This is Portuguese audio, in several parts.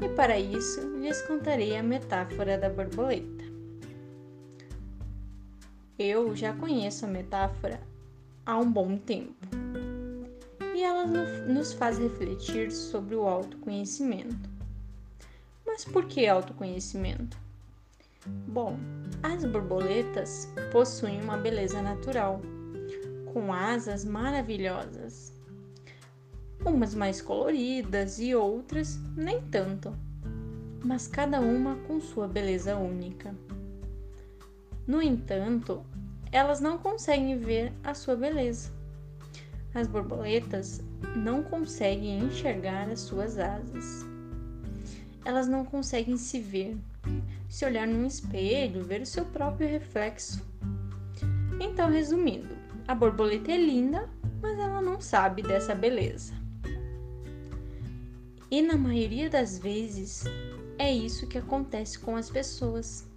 E para isso lhes contarei a metáfora da borboleta. Eu já conheço a metáfora há um bom tempo e ela nos faz refletir sobre o autoconhecimento. Mas por que autoconhecimento? Bom, as borboletas possuem uma beleza natural, com asas maravilhosas, umas mais coloridas e outras nem tanto, mas cada uma com sua beleza única. No entanto, elas não conseguem ver a sua beleza. As borboletas não conseguem enxergar as suas asas. Elas não conseguem se ver se olhar num espelho, ver o seu próprio reflexo. Então, resumindo, a borboleta é linda, mas ela não sabe dessa beleza. E na maioria das vezes é isso que acontece com as pessoas.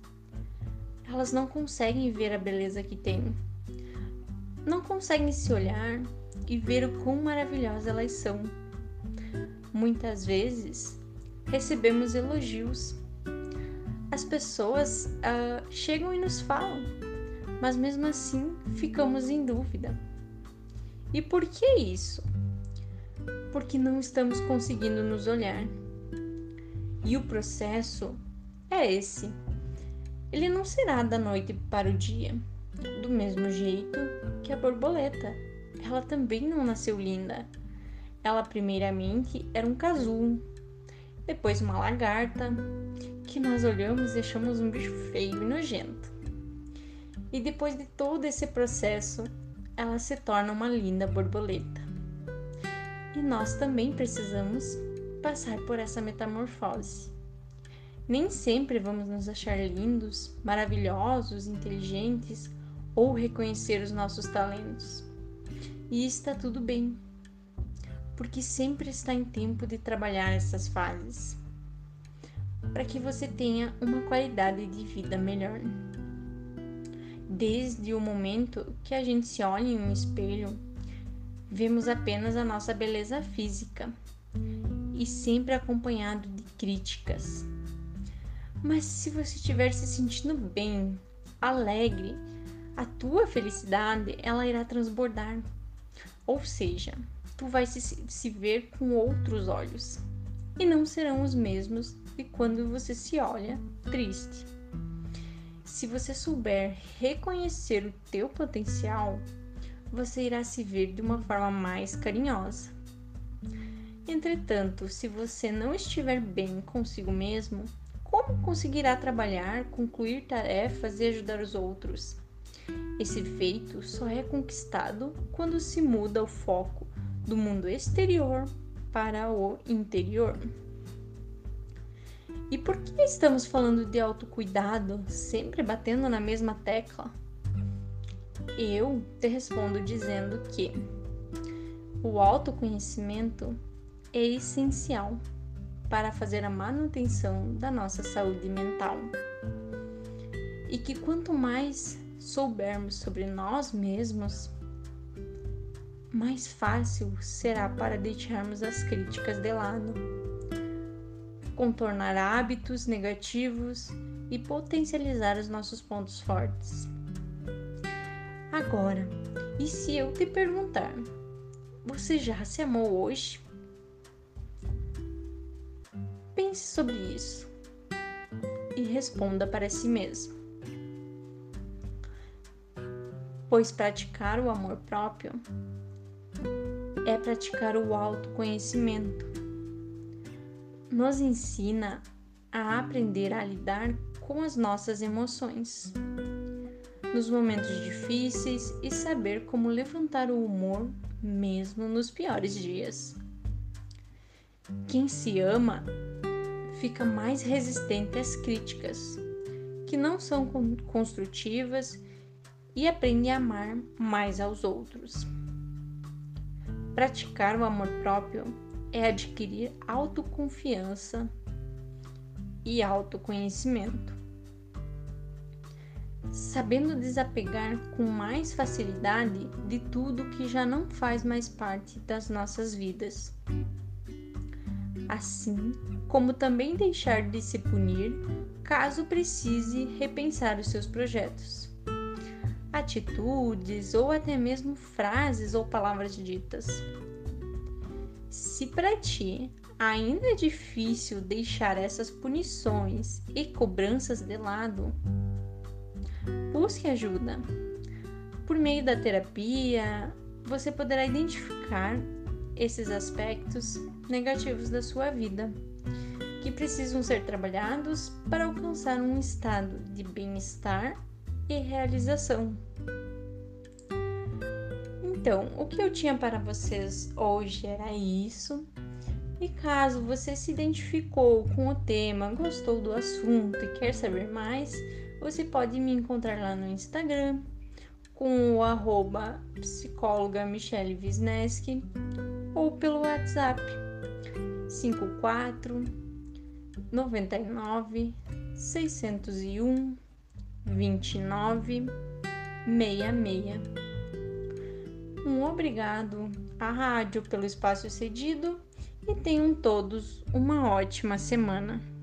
Elas não conseguem ver a beleza que têm. Não conseguem se olhar e ver o quão maravilhosas elas são. Muitas vezes recebemos elogios as pessoas uh, chegam e nos falam, mas mesmo assim ficamos em dúvida. E por que isso? Porque não estamos conseguindo nos olhar. E o processo é esse. Ele não será da noite para o dia, do mesmo jeito que a borboleta. Ela também não nasceu linda. Ela primeiramente era um casulo, depois uma lagarta, que nós olhamos e achamos um bicho feio e nojento. E depois de todo esse processo, ela se torna uma linda borboleta. E nós também precisamos passar por essa metamorfose. Nem sempre vamos nos achar lindos, maravilhosos, inteligentes ou reconhecer os nossos talentos. E está tudo bem, porque sempre está em tempo de trabalhar essas fases para que você tenha uma qualidade de vida melhor. Desde o momento que a gente se olha em um espelho, vemos apenas a nossa beleza física e sempre acompanhado de críticas. Mas se você estiver se sentindo bem, alegre, a tua felicidade ela irá transbordar. Ou seja, tu vai se, se ver com outros olhos e não serão os mesmos e quando você se olha triste. Se você souber reconhecer o teu potencial, você irá se ver de uma forma mais carinhosa. Entretanto, se você não estiver bem consigo mesmo, como conseguirá trabalhar, concluir tarefas e ajudar os outros? Esse feito só é conquistado quando se muda o foco do mundo exterior para o interior. E por que estamos falando de autocuidado, sempre batendo na mesma tecla? Eu te respondo dizendo que o autoconhecimento é essencial para fazer a manutenção da nossa saúde mental. E que quanto mais soubermos sobre nós mesmos, mais fácil será para deixarmos as críticas de lado contornar hábitos negativos e potencializar os nossos pontos fortes. Agora, e se eu te perguntar, você já se amou hoje? Pense sobre isso e responda para si mesmo. Pois praticar o amor próprio é praticar o autoconhecimento nos ensina a aprender a lidar com as nossas emoções nos momentos difíceis e saber como levantar o humor mesmo nos piores dias. Quem se ama fica mais resistente às críticas, que não são construtivas, e aprende a amar mais aos outros. Praticar o amor próprio é adquirir autoconfiança e autoconhecimento. Sabendo desapegar com mais facilidade de tudo que já não faz mais parte das nossas vidas. assim como também deixar de se punir caso precise repensar os seus projetos. Atitudes ou até mesmo frases ou palavras ditas. Se para ti ainda é difícil deixar essas punições e cobranças de lado, busque ajuda. Por meio da terapia, você poderá identificar esses aspectos negativos da sua vida que precisam ser trabalhados para alcançar um estado de bem-estar e realização. Então, o que eu tinha para vocês hoje era isso. E caso você se identificou com o tema, gostou do assunto e quer saber mais, você pode me encontrar lá no Instagram com o arroba psicóloga Michele Wisneski ou pelo WhatsApp 54 99 601 29 66. Um obrigado à rádio pelo espaço cedido e tenham todos uma ótima semana.